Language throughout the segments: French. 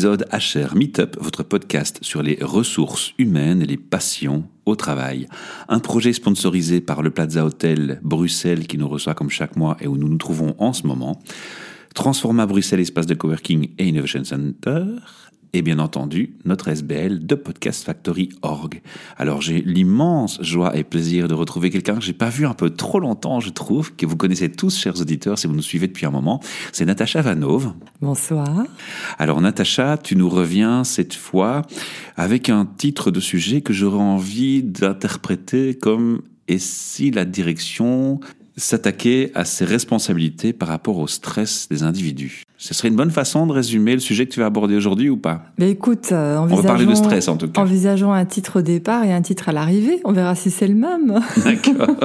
épisode HR Meetup, votre podcast sur les ressources humaines et les passions au travail. Un projet sponsorisé par le Plaza Hotel Bruxelles qui nous reçoit comme chaque mois et où nous nous trouvons en ce moment. Transforma Bruxelles espace de coworking et innovation center et bien entendu notre SBL de Podcast Factory Org. Alors j'ai l'immense joie et plaisir de retrouver quelqu'un que j'ai pas vu un peu trop longtemps, je trouve, que vous connaissez tous, chers auditeurs, si vous nous suivez depuis un moment. C'est Natacha Vanov. Bonsoir. Alors Natacha, tu nous reviens cette fois avec un titre de sujet que j'aurais envie d'interpréter comme et si la direction s'attaquer à ses responsabilités par rapport au stress des individus? Ce serait une bonne façon de résumer le sujet que tu vas aborder aujourd'hui ou pas? Mais écoute, euh, on va parler de stress en tout cas. Envisageons un titre au départ et un titre à l'arrivée. On verra si c'est le même. D'accord.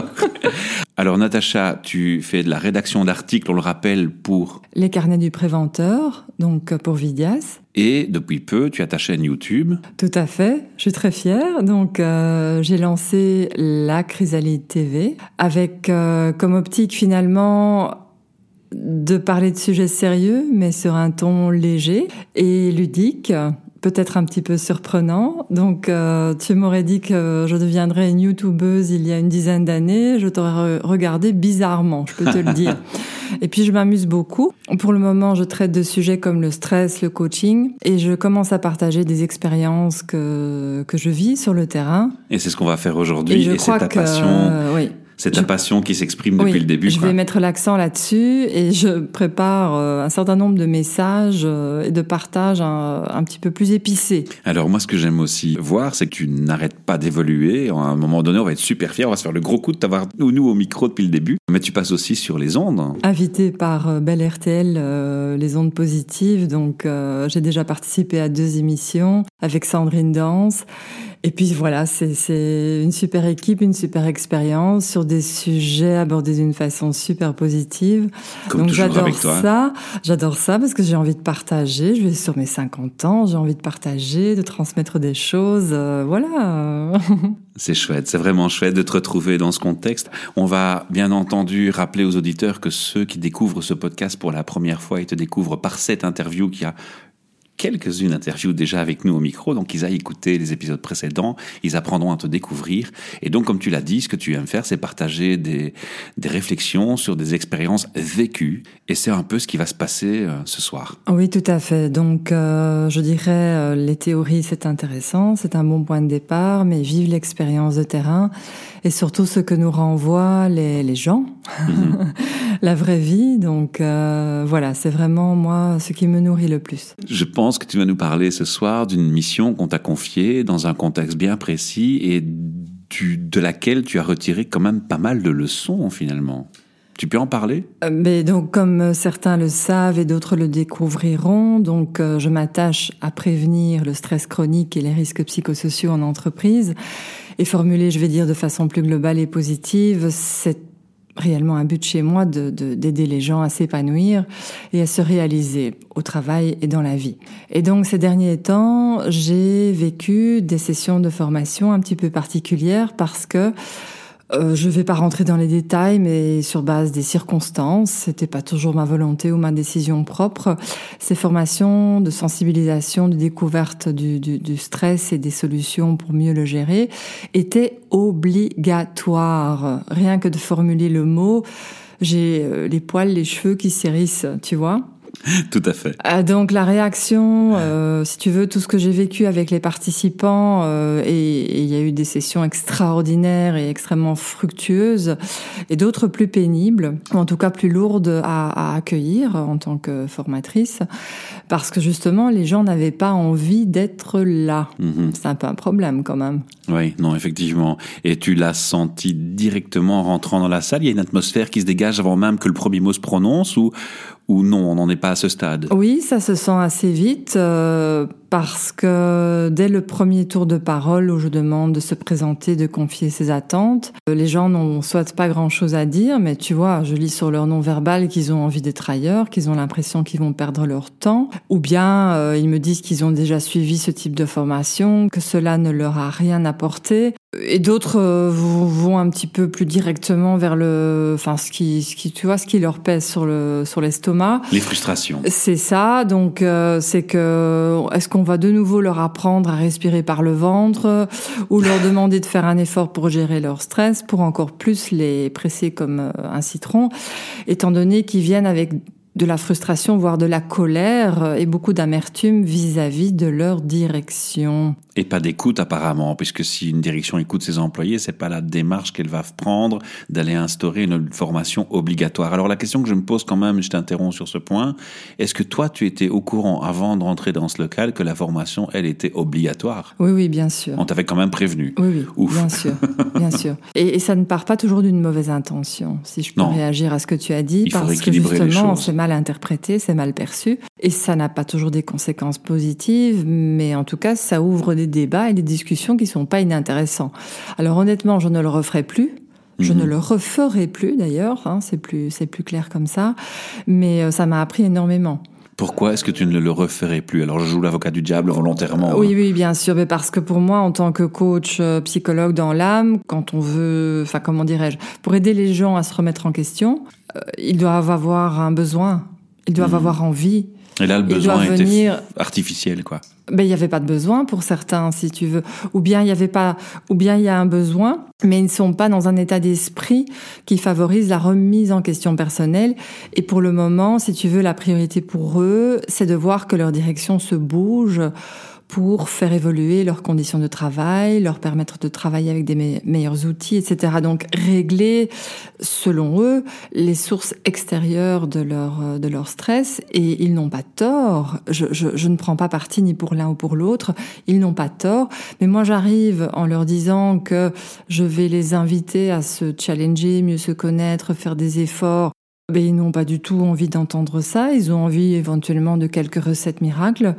Alors Natacha, tu fais de la rédaction d'articles, on le rappelle, pour... Les carnets du préventeur, donc pour Vidias. Et depuis peu, tu as ta chaîne YouTube. Tout à fait, je suis très fière. Donc euh, j'ai lancé la Chrysalide TV avec euh, comme optique finalement de parler de sujets sérieux, mais sur un ton léger et ludique peut-être un petit peu surprenant. Donc, euh, tu m'aurais dit que je deviendrais une youtubeuse il y a une dizaine d'années. Je t'aurais regardé bizarrement, je peux te le dire. Et puis, je m'amuse beaucoup. Pour le moment, je traite de sujets comme le stress, le coaching, et je commence à partager des expériences que, que je vis sur le terrain. Et c'est ce qu'on va faire aujourd'hui. Et, et c'est ta passion. oui. C'est ta passion qui s'exprime depuis le début. Je vais mettre l'accent là-dessus et je prépare euh, un certain nombre de messages euh, et de partages un, petit peu plus épicés. Alors moi, ce que j'aime aussi voir, c'est que tu n'arrêtes pas d'évoluer. À un moment donné, on va être super fiers, on va se faire le gros coup de t'avoir nous au micro depuis le début. Mais tu passes aussi sur les ondes. Invité par euh, Belle RTL, les ondes positives. Donc j'ai déjà participé à deux émissions avec Sandrine Danse. Et puis voilà, c'est une super équipe, une super expérience sur des sujets abordés d'une façon super positive. Comme Donc j'adore hein. ça, j'adore ça parce que j'ai envie de partager. Je vais sur mes 50 ans, j'ai envie de partager, de transmettre des choses. Euh, voilà. C'est chouette, c'est vraiment chouette de te retrouver dans ce contexte. On va bien entendu rappeler aux auditeurs que ceux qui découvrent ce podcast pour la première fois et te découvrent par cette interview qui a quelques-unes interviews déjà avec nous au micro, donc ils aillent écouter les épisodes précédents, ils apprendront à te découvrir. Et donc, comme tu l'as dit, ce que tu aimes faire, c'est partager des, des réflexions sur des expériences vécues. Et c'est un peu ce qui va se passer euh, ce soir. Oui, tout à fait. Donc, euh, je dirais, euh, les théories, c'est intéressant, c'est un bon point de départ, mais vive l'expérience de terrain et surtout ce que nous renvoient les, les gens, mhm. la vraie vie. Donc, voilà, c'est vraiment moi ce qui me nourrit le plus. Je pense pense que tu vas nous parler ce soir d'une mission qu'on t'a confiée dans un contexte bien précis et de laquelle tu as retiré quand même pas mal de leçons finalement. Tu peux en parler? Euh, Mais donc, comme certains le savent et d'autres le découvriront, donc euh, je m'attache à prévenir le stress chronique et les risques psychosociaux en entreprise et formuler, je vais dire, de façon plus globale et positive cette réellement un but chez moi de d'aider les gens à s'épanouir et à se réaliser au travail et dans la vie. Et donc ces derniers temps, j'ai vécu des sessions de formation un petit peu particulières parce que euh, je ne vais pas rentrer dans les détails, mais sur base des circonstances, c'était pas toujours ma volonté ou ma décision propre. Ces formations de sensibilisation, de découverte du, stress et des solutions pour mieux le gérer étaient obligatoires. Rien que de formuler le mot, j'ai euh, les poils, les cheveux qui s'hérissent, tu vois. Tout à fait. Ah, donc la réaction, euh, si tu veux, tout ce que j'ai vécu avec les participants, euh, et il y a eu des sessions extraordinaires et extrêmement fructueuses, et d'autres plus pénibles, ou en tout cas plus lourdes à, à accueillir en tant que formatrice, parce que justement les gens n'avaient pas envie d'être là. Mhm. C'est un peu un problème quand même. Oui, non, effectivement. Et tu l'as senti directement en rentrant dans la salle? Il y a une atmosphère qui se dégage avant même que le premier mot se prononce, ou ou non, on n'en est pas à ce stade? Oui, ça se sent assez vite euh, parce que dès le premier tour de parole où je demande de se présenter, de confier ses attentes, euh, les gens n'ont soit pas grand-chose à dire, mais tu vois, je lis sur leur nom verbal qu'ils ont envie d'être ailleurs, qu'ils ont l'impression qu'ils vont perdre leur temps, ou bien euh, ils me disent qu'ils ont déjà suivi ce type de formation, que cela ne leur a rien apporté, et d'autres euh, vont un petit peu plus directement vers le, enfin ce qui, ce qui, tu vois, ce qui leur pèse sur le sur l'estomac. Les frustrations. C'est ça. Donc euh, c'est que est-ce qu'on va de nouveau leur apprendre à respirer par le ventre ou leur demander de faire un effort pour gérer leur stress, pour encore plus les presser comme euh, un citron, étant donné qu'ils viennent avec de la frustration, voire de la colère et beaucoup d'amertume vis-à-vis de leur direction. Et pas d'écoute apparemment, puisque si une direction écoute ses employés, c'est pas la démarche qu'elle va prendre d'aller instaurer une formation obligatoire. Alors la question que je me pose quand même, je t'interromps sur ce point, est-ce que toi tu étais au courant avant de rentrer dans ce local que la formation, elle était obligatoire? Oui, oui, bien sûr. On t'avait quand même prévenu. Oui, oui, bien sûr, bien sûr. Et, ça ne part pas toujours d'une mauvaise intention, si je peux réagir à ce que tu as dit, parce que justement, c'est mal interprété, c'est mal perçu, et ça n'a pas toujours des conséquences positives, mais en tout cas, ça ouvre des débats et des discussions qui sont pas inintéressants. Alors honnêtement, je ne le referai plus. Je ne mhm. le referai plus d'ailleurs, hein, c'est plus c'est plus clair comme ça, mais euh, ça m'a appris énormément. Pourquoi est-ce que tu ne le referais plus? Alors je joue l'avocat du diable volontairement. Oui, hein. oui, bien sûr, mais parce que pour moi, en tant que coach euh, psychologue dans l'âme, quand on veut, enfin comment dirais-je, pour aider les gens à se remettre en question, ils doivent avoir un besoin, ils doivent mhm. avoir envie, et là, le besoin était venir... artificiel, quoi. Ben, il n'y avait pas de besoin pour certains, si tu veux. Ou bien il y avait pas, ou bien il y a un besoin, mais ils ne sont pas dans un état d'esprit qui favorise la remise en question personnelle. Et pour le moment, si tu veux, la priorité pour eux, c'est de voir que leur direction se bouge pour faire évoluer leurs conditions de travail, leur permettre de travailler avec des meilleurs outils, etc. Donc régler, selon eux, les sources extérieures de leur, de leur stress. Et ils n'ont pas tort. Je, je, je ne prends pas parti ni pour l'un ou pour l'autre. Ils n'ont pas tort. Mais moi, j'arrive en leur disant que je vais les inviter à se challenger, mieux se connaître, faire des efforts ils n'ont pas du tout envie d'entendre ça, ils ont envie éventuellement de quelques recettes miracles,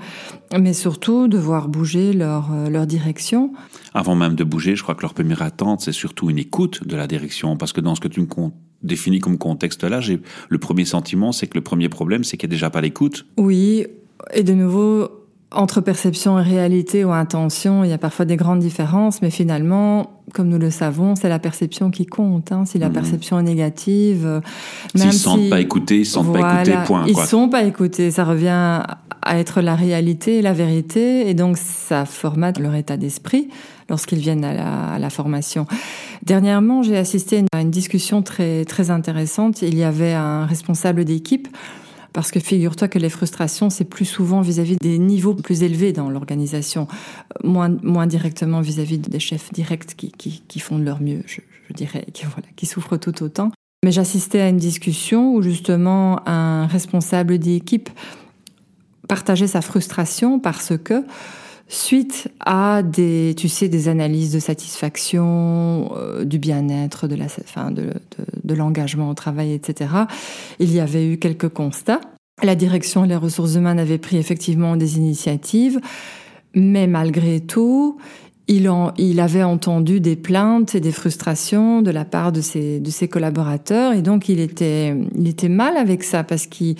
mais surtout de voir bouger leur, euh, leur direction. Avant même de bouger, je crois que leur première attente, c'est surtout une écoute de la direction, parce que dans ce que tu me définis comme contexte là, j'ai le premier sentiment, c'est que le premier problème, c'est qu'il n'y a déjà pas l'écoute. Oui, et de nouveau, entre perception et réalité ou intention, il y a parfois des grandes différences, mais finalement, comme nous le savons, c'est la perception qui compte. Hein. Si la mhm. perception est négative, euh, même s'ils ne sentent pas écoutés, ils sentent pas écoutés, point. Ils sont pas écoutés. Ça revient à être la réalité et la vérité, et donc ça formate leur état d'esprit lorsqu'ils viennent à la, à la, formation. Dernièrement, j'ai assisté à une discussion très très intéressante. Il y avait un responsable d'équipe parce que figure-toi que les frustrations, c'est plus souvent vis-à-vis des niveaux plus élevés dans l'organisation, euh, moins, moins directement vis-à-vis des chefs directs qui, qui, font de leur mieux, je, je dirais, qui, voilà, qui souffrent tout autant. Mais j'assistais à une discussion où justement un responsable d'équipe partageait sa frustration parce que suite à des, tu sais, des analyses de satisfaction, euh, du bien-être, de la, enfin, de, de, de l'engagement au travail, etc. Il y avait eu quelques constats. La direction et les ressources humaines avaient pris effectivement des initiatives, mais malgré tout, il, en, il avait entendu des plaintes et des frustrations de la part de ses, de ses collaborateurs et donc il était, il était mal avec ça parce qu'il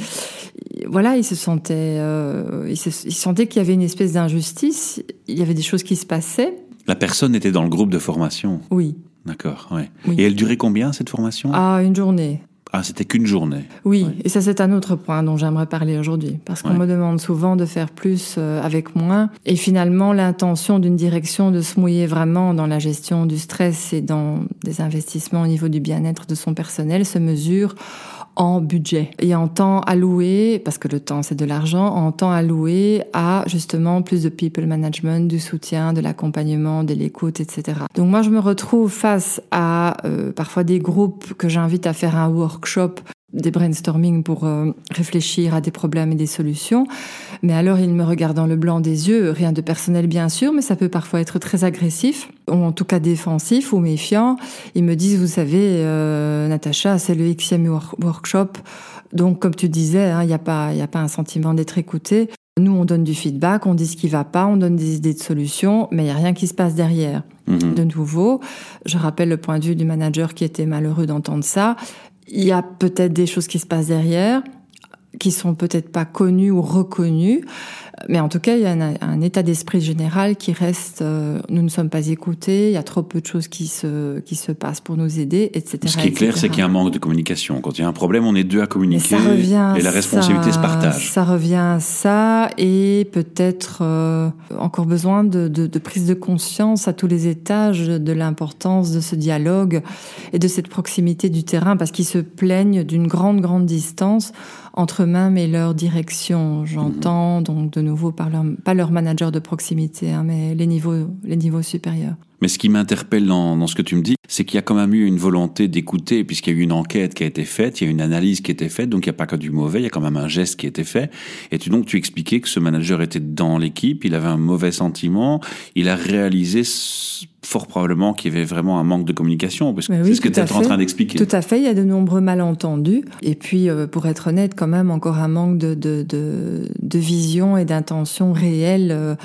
voilà, il se sentait, euh, il, se, il sentait qu'il y avait une espèce d'injustice, il y avait des choses qui se passaient. La personne était dans le groupe de formation. Oui. D'accord, ouais. Et elle durait combien cette formation? Ah, une journée. Ah, c'était qu'une journée. Oui, et ça c'est un autre point dont j'aimerais parler aujourd'hui, parce qu'on me demande souvent de faire plus euh, avec moins, et finalement l'intention d'une direction de se mouiller vraiment dans la gestion du stress et dans des investissements au niveau du bien-être de son personnel se mesure en budget et en temps alloué, parce que le temps c'est de l'argent, en temps alloué à justement plus de people management, du soutien, de l'accompagnement, de l'écoute, etc. Donc moi je me retrouve face à euh, parfois des groupes que j'invite à faire un workshop des brainstorming pour euh, réfléchir à des problèmes et des solutions. Mais alors, ils me regardent dans le blanc des yeux, rien de personnel bien sûr, mais ça peut parfois être très agressif, ou en tout cas défensif ou méfiant. Ils me disent, vous savez, euh, Natacha, c'est le Xème workshop, donc comme tu disais, hein, il n'y a, pas, y a pas un sentiment d'être écouté. Nous, on donne du feedback, on dit ce qui va pas, on donne des idées de solutions, mais il n'y a rien qui se passe derrière. Mm-hmm. De nouveau, je rappelle le point de vue du manager qui était malheureux d'entendre ça. Il y a peut-être des choses qui se passent derrière, qui sont peut-être pas connues ou reconnues. Mais en tout cas, il y a un, état d'esprit général qui reste. Euh, nous ne sommes pas écoutés. Il y a trop peu de choses qui se qui se passent pour nous aider, etc. Ce qui est clair, c'est qu'il y a un manque de communication. Quand il y a un problème, on est deux à communiquer. et la responsabilité se partage. Ça revient à ça et peut-être euh, encore besoin de, de, de, prise de conscience à tous les étages de l'importance de ce dialogue et de cette proximité du terrain, parce qu'ils se plaignent d'une grande grande distance entre eux-mêmes et leur direction. J'entends donc de nouveau par leur, pas leur manager de proximité, hein, mais les niveaux, les niveaux supérieurs. Mais ce qui m'interpelle dans, dans, ce que tu me dis, c'est qu'il y a quand même eu une volonté d'écouter, puisqu'il y a eu une enquête qui a été faite, il y a une analyse qui a été faite, donc il n'y a pas que du mauvais, il y a quand même un geste qui a été fait. Et tu, donc tu expliquais que ce manager était dans l'équipe, il avait un mauvais sentiment, il a réalisé fort probablement qu'il y avait vraiment un manque de communication, parce que c'est ce que tu es en train d'expliquer. Tout à fait, il y a de nombreux malentendus, et puis euh, pour être honnête, quand même encore un manque de, de, de, de vision et d'intention réelle.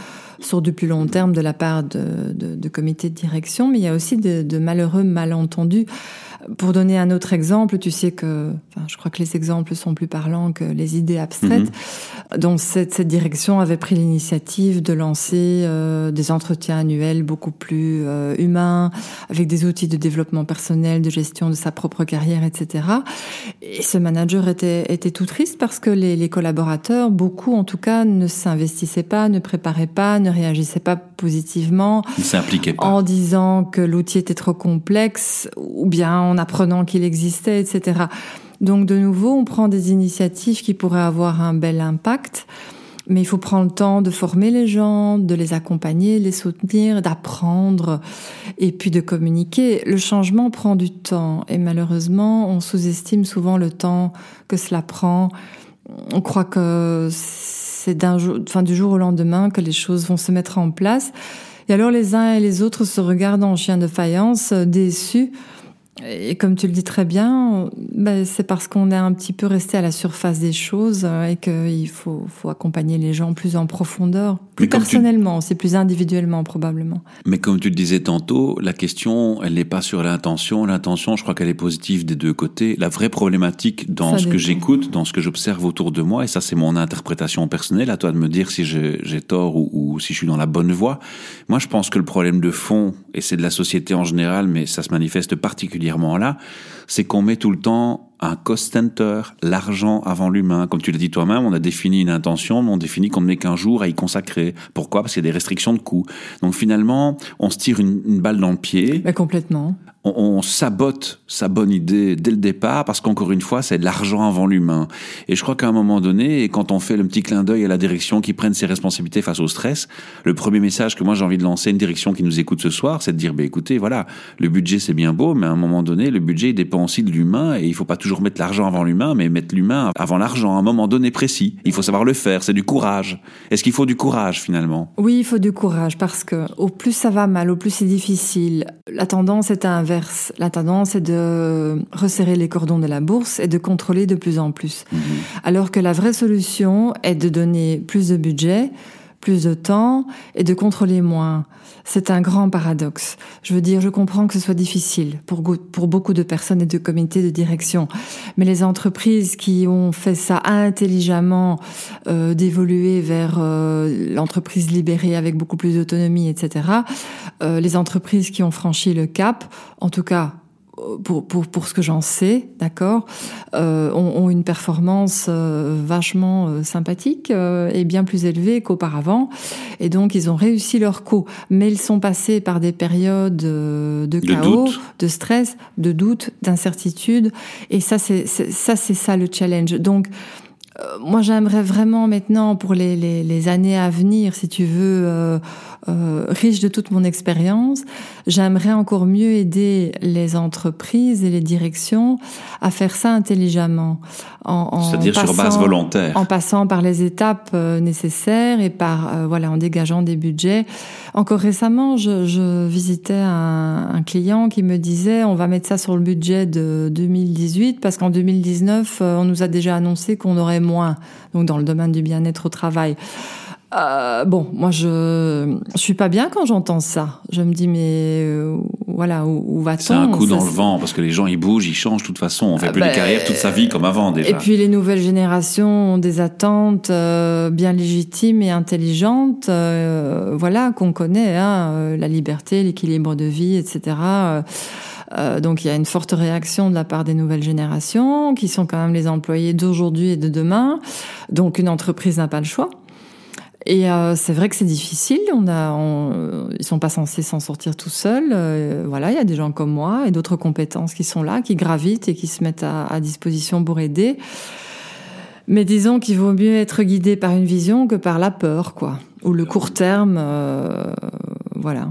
Sur du plus long terme de la part de, de, de comités de direction, mais il y a aussi de malheureux malentendus. Pour donner un autre exemple, tu sais que, enfin, je crois que les exemples sont plus parlants que les idées abstraites. Mhm. Donc cette, cette, direction avait pris l'initiative de lancer euh, des entretiens annuels beaucoup plus euh, humains, avec des outils de développement personnel, de gestion de sa propre carrière, etc. Et ce manager était, était tout triste parce que les, les collaborateurs, beaucoup en tout cas, ne s'investissaient pas, ne préparaient pas, ne réagissaient pas positivement. Ils pas. En disant que l'outil était trop complexe, ou bien en apprenant qu'il existait, etc. Donc de nouveau, on prend des initiatives qui pourraient avoir un bel impact. Mais il faut prendre le temps de former les gens, de les accompagner, les soutenir, d'apprendre et puis de communiquer. Le changement prend du temps et malheureusement, on sous-estime souvent le temps que cela prend. On croit que c'est d'un jour, enfin, du jour au lendemain que les choses vont se mettre en place. Et alors les uns et les autres se regardent en chien de faïence, déçus et comme tu le dis très bien, ben c'est parce qu'on est un petit peu resté à la surface des choses euh, et qu'il faut, faut accompagner les gens plus en profondeur, plus personnellement, c'est plus individuellement probablement. Mais comme tu le disais tantôt, la question, elle n'est pas sur l'intention. L'intention, je crois qu'elle est positive des deux côtés. La vraie problématique dans ce que j'écoute, dans ce que j'observe autour de moi, et ça c'est mon interprétation personnelle, à toi de me dire si j'ai tort ou, ou si je suis dans la bonne voie. Moi, je pense que le problème de fond, et c'est de la société en général, mais ça se manifeste particulièrement là, c'est qu'on met tout le temps un cost center, l'argent avant l'humain. Comme tu l'as dit toi-même, on a défini une intention, mais on définit qu'on ne met qu'un jour à y consacrer. Pourquoi? Parce qu'il y a des restrictions de coûts. Donc finalement, on se tire une, balle dans le pied. Mais complètement on, sabote sa bonne idée dès le départ parce qu'encore une fois, c'est de l'argent avant l'humain. Et je crois qu'à un moment donné, quand on fait le petit clin d'œil à la direction qui prenne ses responsabilités face au stress, le premier message que moi j'ai envie de lancer une direction qui nous écoute ce soir, c'est de dire, bah, écoutez, voilà, le budget c'est bien beau, mais à un moment donné, le budget il dépend aussi de l'humain et il faut pas toujours mettre l'argent avant l'humain, mais mettre l'humain avant l'argent à un moment donné précis. Il faut savoir le faire, c'est du courage. Est-ce qu'il faut du courage finalement? Oui, il faut du courage parce que au plus ça va mal, au plus c'est difficile, la tendance est à la tendance est de resserrer les cordons de la bourse et de contrôler de plus en plus. Mhm. Alors que la vraie solution est de donner plus de budget, plus de temps et de contrôler moins. C'est un grand paradoxe. Je veux dire, je comprends que ce soit difficile pour, pour beaucoup de personnes et de comités de direction, mais les entreprises qui ont fait ça intelligemment, euh, d'évoluer vers euh, l'entreprise libérée avec beaucoup plus d'autonomie, etc., euh, les entreprises qui ont franchi le cap, en tout cas pour, pour, pour ce que j'en sais, d'accord, euh, ont, ont, une performance euh, vachement euh, sympathique euh, et bien plus élevée qu'auparavant. Et donc, ils ont réussi leur coup. Mais ils sont passés par des périodes de chaos, de, stress, de doute, d'incertitude. Et ça, c'est ça, c'est ça le challenge. Donc, moi, j'aimerais vraiment maintenant, pour les, les, les, années à venir, si tu veux, euh, euh, riche de toute mon expérience, j'aimerais encore mieux aider les entreprises et les directions à faire ça intelligemment. C'est-à-dire sur base volontaire. En passant par les étapes euh, nécessaires et par, euh, voilà, en dégageant des budgets. Encore récemment, je, je visitais un, un, client qui me disait, on va mettre ça sur le budget de 2018 parce qu'en 2019, on nous a déjà annoncé qu'on aurait moins, donc dans le domaine du bien-être au travail. euh, bon, moi je je suis pas bien quand j'entends ça. Je me dis mais euh, voilà où, où va-t-on? C'est un coup Ça, dans le vent parce que les gens ils bougent, ils changent de toute façon. On fait Ah plus bah, de carrière toute sa vie comme avant déjà. Et puis les nouvelles générations ont des attentes euh, bien légitimes et intelligentes, voilà qu'on connaît, hein, la liberté, l'équilibre de vie, etc. Euh, donc il y a une forte réaction de la part des nouvelles générations, qui sont quand même les employés d'aujourd'hui et de demain. Donc une entreprise n'a pas le choix. Et euh, c'est vrai que c'est difficile. On a, on, ils sont pas censés s'en sortir tout seuls. Euh, voilà, il y a des gens comme moi et d'autres compétences qui sont là, qui gravitent et qui se mettent à, à disposition pour aider. Mais disons qu'il vaut mieux être guidé par une vision que par la peur, quoi, ou le court terme. euh, voilà.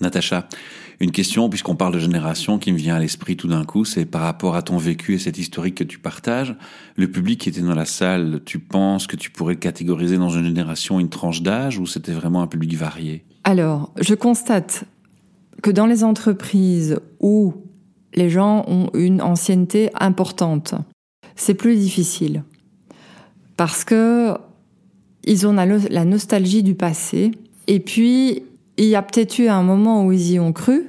Natacha, une question, puisqu'on parle de génération, qui me vient à l'esprit tout d'un coup, c'est par rapport à ton vécu et cette historique que tu partages, le public qui était dans la salle, tu penses que tu pourrais le catégoriser dans une génération, une tranche d'âge, ou c'était vraiment un public varié? Alors, je constate que dans les entreprises où les gens ont une ancienneté importante, c'est plus difficile. Parce que ils ont la nostalgie du passé. Et puis, il y a peut-être eu un moment où ils y ont cru.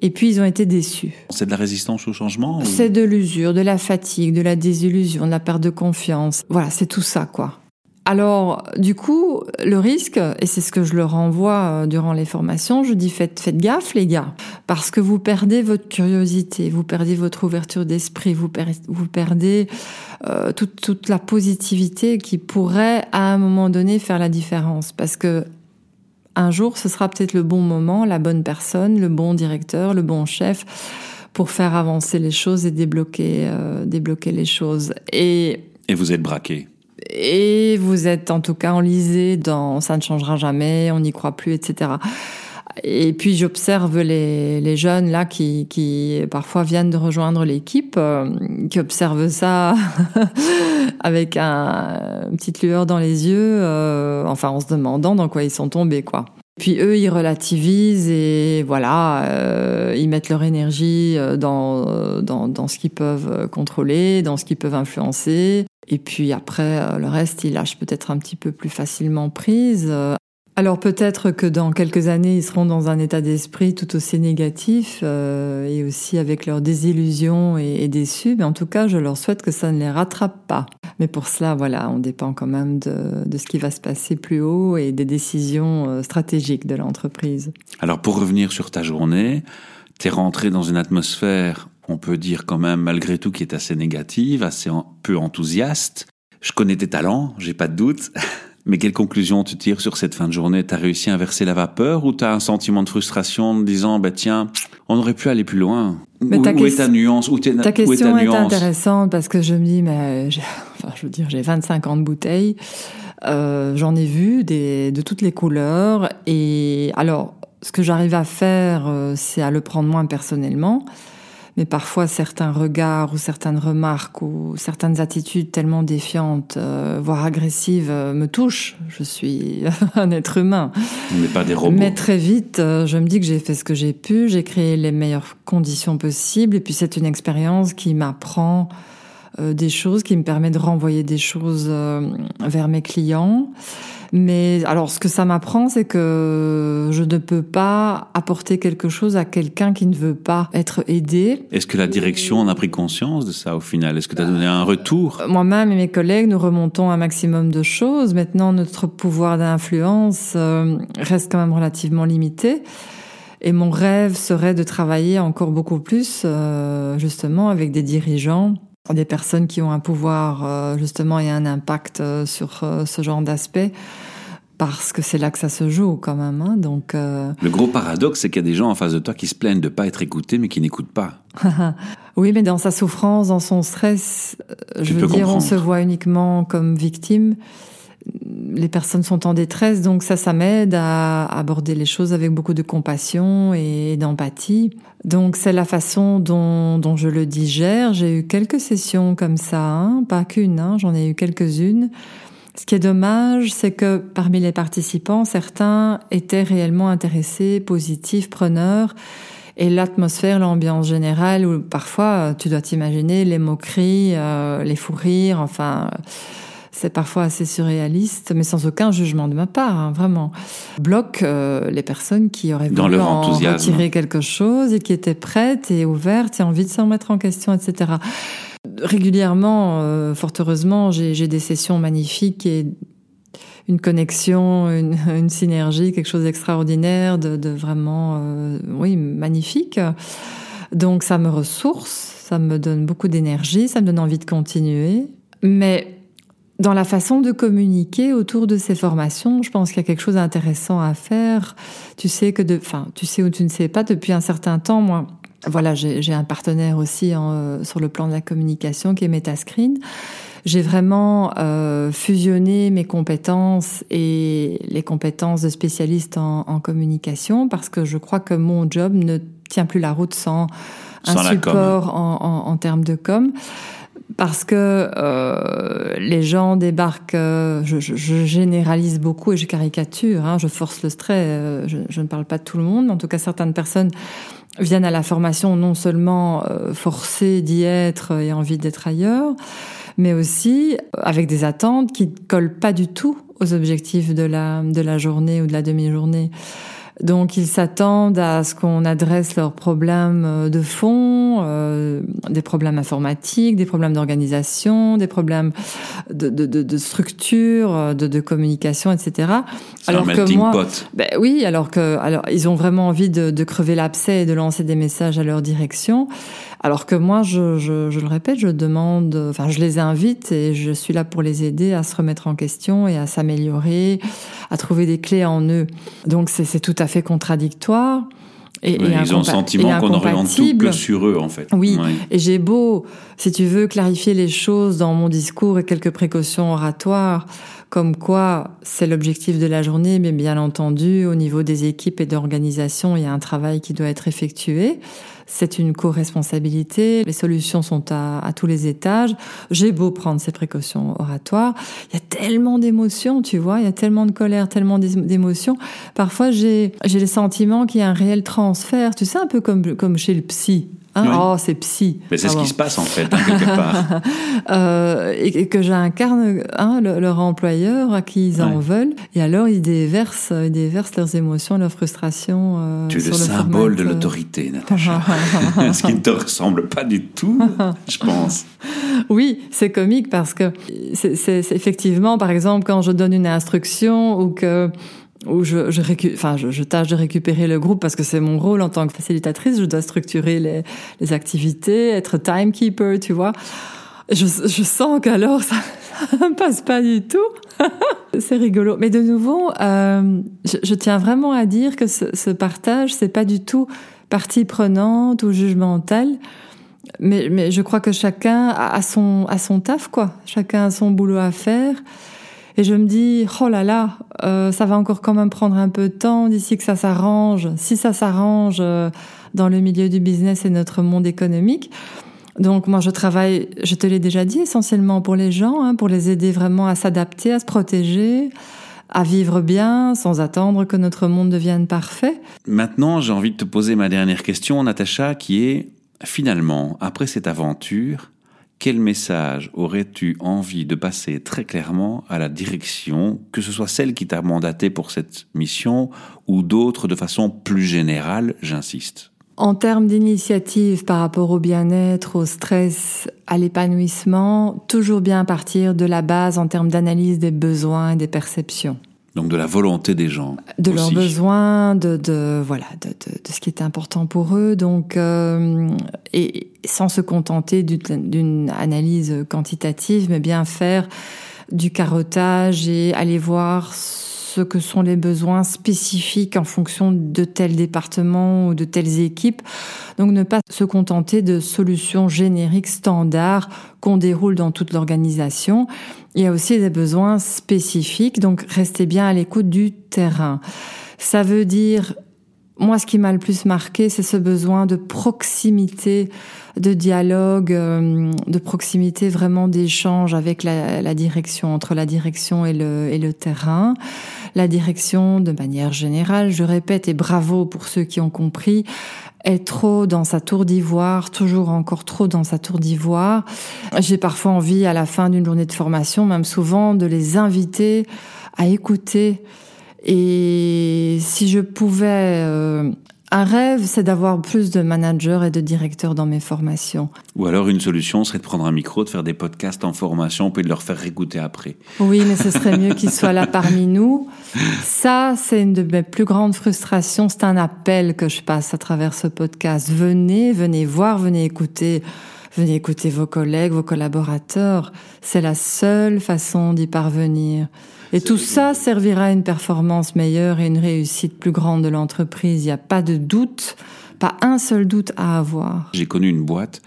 Et puis, ils ont été déçus. C'est de la résistance au changement ou- C'est de l'usure, de la fatigue, de la désillusion, de la perte de confiance. Voilà, c'est tout ça, quoi. Alors, du coup, le risque, et c'est ce que je leur renvoie euh, durant les formations, je dis faites, faites gaffe, les gars, parce que vous perdez votre curiosité, vous perdez votre ouverture d'esprit, vous, per- vous perdez euh, toute, toute la positivité qui pourrait, à un moment donné, faire la différence. Parce que un jour, ce sera peut-être le bon moment, la bonne personne, le bon directeur, le bon chef pour faire avancer les choses et débloquer, euh, débloquer les choses. Et, Et vous êtes braqué. et vous êtes en tout cas enlisé dans ça ne changera jamais, on n'y croit plus, etc. Et puis j'observe les, les jeunes là qui, qui parfois viennent de rejoindre l'équipe, euh, qui observent ça avec un, une petite lueur dans les yeux, euh, enfin en se demandant dans quoi ils sont tombés quoi. Puis eux, ils relativisent et voilà, euh, ils mettent leur énergie dans, dans, dans ce qu'ils peuvent contrôler, dans ce qu'ils peuvent influencer. Et puis après, le reste, ils lâchent peut-être un petit peu plus facilement prise. Alors peut-être que dans quelques années, ils seront dans un état d'esprit tout aussi négatif euh, et aussi avec leur désillusion et, et déçus. Mais en tout cas, je leur souhaite que ça ne les rattrape pas. Mais pour cela, voilà, on dépend quand même de, de ce qui va se passer plus haut et des décisions euh, stratégiques de l'entreprise. Alors pour revenir sur ta journée, t'es rentré dans une atmosphère, on peut dire quand même malgré tout, qui est assez négative, assez peu enthousiaste. Je connais tes talents, j'ai pas de doute. Mais quelle conclusion tu tires sur cette fin de journée? T'as réussi à inverser la vapeur ou t'as un sentiment de frustration en disant, bah tiens, on aurait pu aller plus loin? Mais où, ta où est ta nuance? Où, Ta où question est ta est, nuance? intéressante parce que je me dis, mais j'ai- enfin, je veux dire, j'ai 25 ans de bouteilles, euh, j'en ai vu des, de toutes les couleurs et alors ce que j'arrive à faire, euh, c'est à le prendre moins personnellement. Mais parfois, certains regards ou certaines remarques ou certaines attitudes tellement défiantes, euh, voire agressives, euh, me touchent. Je suis un être humain. N'est pas des robots. Mais très vite, euh, je me dis que j'ai fait ce que j'ai pu, j'ai créé les meilleures conditions possibles, et puis c'est une expérience qui m'apprend des choses, qui me permet de renvoyer des choses vers mes clients. Mais alors, ce que ça m'apprend, c'est que je ne peux pas apporter quelque chose à quelqu'un qui ne veut pas être aidé. Est-ce que la direction en a pris conscience de ça au final? Est-ce que tu as donné un retour? Moi-même et mes collègues, nous remontons un maximum de choses. Maintenant, notre pouvoir d'influence euh, reste quand même relativement limité. Et mon rêve serait de travailler encore beaucoup plus, euh, justement, avec des dirigeants, des personnes qui ont un pouvoir, euh, justement, et un impact euh, sur euh, ce genre d'aspect, parce que c'est là que ça se joue quand même. Hein, donc, euh, Le gros paradoxe, c'est qu'il y a des gens en face de toi qui se plaignent de pas être écoutés, mais qui n'écoutent pas. oui, mais dans sa souffrance, dans son stress, je veux dire, on se voit uniquement comme victime. Les personnes sont en détresse, donc ça, ça m'aide à aborder les choses avec beaucoup de compassion et d'empathie. Donc c'est la façon dont, je le digère. J'ai eu quelques sessions comme ça, hein, pas qu'une, hein, j'en ai eu quelques-unes. Ce qui est dommage, c'est que parmi les participants, certains étaient réellement intéressés, positifs, preneurs. Et l'atmosphère, l'ambiance générale, où parfois, tu dois t'imaginer les moqueries, euh, les fous rires, enfin, c'est parfois assez surréaliste, mais sans aucun jugement de ma part, hein, vraiment, bloque euh, les personnes qui auraient Dans voulu leur en retirer quelque chose et qui étaient prêtes et ouvertes et envie de se remettre en question, etc. Régulièrement, euh, fort heureusement, j'ai j'ai des sessions magnifiques et une connexion, une, une synergie, quelque chose d'extraordinaire, de, de vraiment, euh, oui, magnifique. Donc ça me ressource, ça me donne beaucoup d'énergie, ça me donne envie de continuer. Mais dans la façon de communiquer autour de ces formations, je pense qu'il y a quelque chose d'intéressant à faire. Tu sais que, de, enfin, tu sais ou tu ne sais pas, depuis un certain temps, moi, voilà, j'ai un partenaire aussi en, euh, sur le plan de la communication qui est Metascreen. J'ai vraiment euh, fusionné mes compétences et les compétences de spécialiste en, en communication parce que je crois que mon job ne tient plus la route sans, Sans un support en, en, en termes de com. Parce que euh, les gens débarquent, euh, je, je- je généralise beaucoup et je caricature, hein, je force le trait, euh, je, je ne parle pas de tout le monde, en tout cas certaines personnes viennent à la formation non seulement euh, forcées d'y être et envie d'être ailleurs, mais aussi avec des attentes qui ne collent pas du tout aux objectifs de la, de la journée ou de la demi-journée. Donc ils s'attendent à ce qu'on adresse leurs problèmes euh, de fond, euh, des problèmes informatiques, des problèmes d'organisation, des problèmes de, de, de, de structure, euh, de, de communication, etc. Un Alors que moi, pot. ben oui, alors que alors ils ont vraiment envie de, de crever l'abcès et de lancer des messages à leur direction. Alors que moi, je, je, je le répète, je demande, enfin, je les invite et je suis là pour les aider à se remettre en question et à s'améliorer, à trouver des clés en eux. Donc c'est c'est tout à fait contradictoire. Et, Oui, et ils ont le sentiment qu'on oriente tout que sur eux, en fait. Oui. Ouais. Et j'ai beau, si tu veux, clarifier les choses dans mon discours et quelques précautions oratoires, comme quoi c'est l'objectif de la journée, mais bien entendu, au niveau des équipes et d'organisation, il y a un travail qui doit être effectué. C'est une co-responsabilité. Les solutions sont à, tous les étages. J'ai beau prendre ces précautions oratoires. Il y a tellement d'émotions, tu vois. Il y a tellement de colère, tellement d'é- d'émotions. Parfois, j'ai, j'ai le sentiment qu'il y a un réel transfert. Tu sais, un peu comme, comme chez le psy. Hein Oui. Oh, c'est psy. Mais c'est Ah ce bon. qui se passe, en fait, hein, quelque part. Euh, et, et que j'incarne hein, le- leur employeur à qui ils en veulent. Et alors, ils déversent, ils déversent leurs émotions, leurs frustrations. euh, tu es sur le le symbole de l'autorité, Natacha. ce qui ne te ressemble pas du tout, je pense. Oui, c'est comique parce que c'est effectivement, par exemple, quand je donne une instruction ou que où je, je, récu- enfin, je, je tâche de récupérer le groupe parce que c'est mon rôle en tant que facilitatrice, je dois structurer les, les activités, être timekeeper, tu vois. Je, je sens qu'alors ça ne passe pas du tout. c'est rigolo. Mais de nouveau, euh, je, tiens vraiment à dire que ce, ce partage, c'est pas du tout partie prenante ou jugementale. Mais, mais je crois que chacun a son, a son taf, quoi. Chacun a son boulot à faire. Et je me dis, oh là là, euh, ça va encore quand même prendre un peu de temps d'ici que ça s'arrange. Si ça s'arrange euh, dans le milieu du business et notre monde économique. Donc moi, je travaille, je te l'ai déjà dit, essentiellement pour les gens, hein, pour les aider vraiment à s'adapter, à se protéger, à vivre bien, sans attendre que notre monde devienne parfait. Maintenant, j'ai envie de te poser ma dernière question, Natacha, qui est, finalement, après cette aventure, quel message aurais-tu envie de passer très clairement à la direction, que ce soit celle qui t'a mandaté pour cette mission ou d'autres de façon plus générale, j'insiste En termes d'initiative par rapport au bien-être, au stress, à l'épanouissement, toujours bien partir de la base en termes d'analyse des besoins et des perceptions. Donc de la volonté des gens. De leurs besoins, de, de voilà, de, de, de ce qui est important pour eux. Donc, euh, et sans se contenter d'une d'une analyse quantitative, mais bien faire du carottage et aller voir ce que sont les besoins spécifiques en fonction de tel département ou de telles équipes. Donc ne pas se contenter de solutions génériques standards qu'on déroule dans toute l'organisation. Il y a aussi des besoins spécifiques, donc restez bien à l'écoute du terrain. Ça veut dire moi, ce qui m'a le plus marqué, c'est ce besoin de proximité, de dialogue, euh, de proximité vraiment d'échange avec la, la, direction, entre la direction et le, et le terrain. La direction, de manière générale, je répète, et bravo pour ceux qui ont compris, est trop dans sa tour d'ivoire, toujours encore trop dans sa tour d'ivoire. J'ai parfois envie, à la fin d'une journée de formation, même souvent, de les inviter à écouter. Et si je pouvais... Euh, un rêve, c'est d'avoir plus de managers et de directeurs dans mes formations. Ou alors une solution serait de prendre un micro, de faire des podcasts en formation, puis de leur faire réécouter après. Oui, mais ce serait mieux qu'ils soient là parmi nous. Ça, c'est une de mes plus grandes frustrations. C'est un appel que je passe à travers ce podcast. Venez, venez voir, venez écouter. Venez écouter vos collègues, vos collaborateurs. C'est la seule façon d'y parvenir. Et tout ça servira à une performance meilleure et une réussite plus grande de l'entreprise. Il n'y a pas de doute, pas un seul doute à avoir. J'ai connu une boîte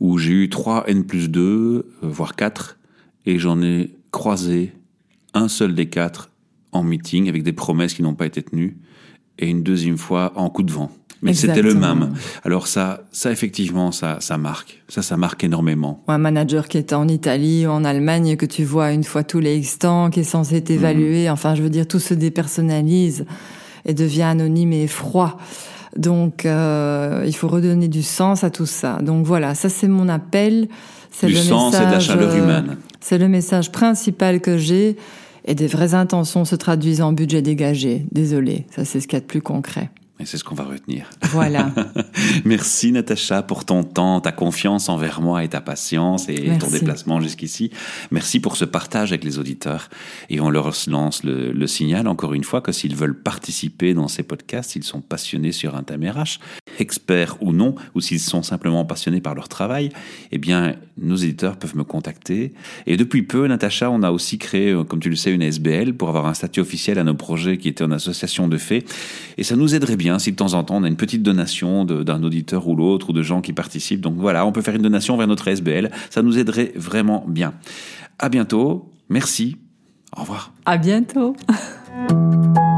où j'ai eu 3 N plus 2, euh, voire 4, et j'en ai croisé un seul des quatre en meeting avec des promesses qui n'ont pas été tenues, et une deuxième fois en coup de vent mais c'était le même. Alors ça, ça effectivement, ça, ça marque. Ça, ça marque énormément. Un manager qui est en Italie ou en Allemagne que tu vois une fois tous les X qui est censé t'évaluer. Mhm. Enfin, je veux dire, tout se dépersonnalise et devient anonyme et froid. Donc, euh, il faut redonner du sens à tout ça. Donc voilà, ça c'est mon appel. C'est du sens et de la chaleur euh, humaine. C'est le message principal que j'ai. Et des vraies intentions se traduisent en budget dégagé. Désolé, ça c'est ce qu'il y a de plus concret. Et c'est ce qu'on va retenir. Voilà. Merci Natacha pour ton temps, ta confiance envers moi et ta patience et ton déplacement jusqu'ici. Merci pour ce partage avec les auditeurs. Et on leur lance le, le signal encore une fois que s'ils veulent participer dans ces podcasts, s'ils sont passionnés sur un thème RH, experts ou non, ou s'ils sont simplement passionnés par leur travail, eh bien, nos éditeurs peuvent me contacter. Et depuis peu, Natacha, on a aussi créé, euh, comme tu le sais, une SBL pour avoir un statut officiel à nos projets qui étaient en association de faits. Et ça nous aiderait si de temps en temps on a une petite donation d'un auditeur ou l'autre ou de gens qui participent. Donc voilà, on peut faire une donation vers notre SBL. Ça nous aiderait vraiment bien. À bientôt. Merci. Au revoir. À bientôt.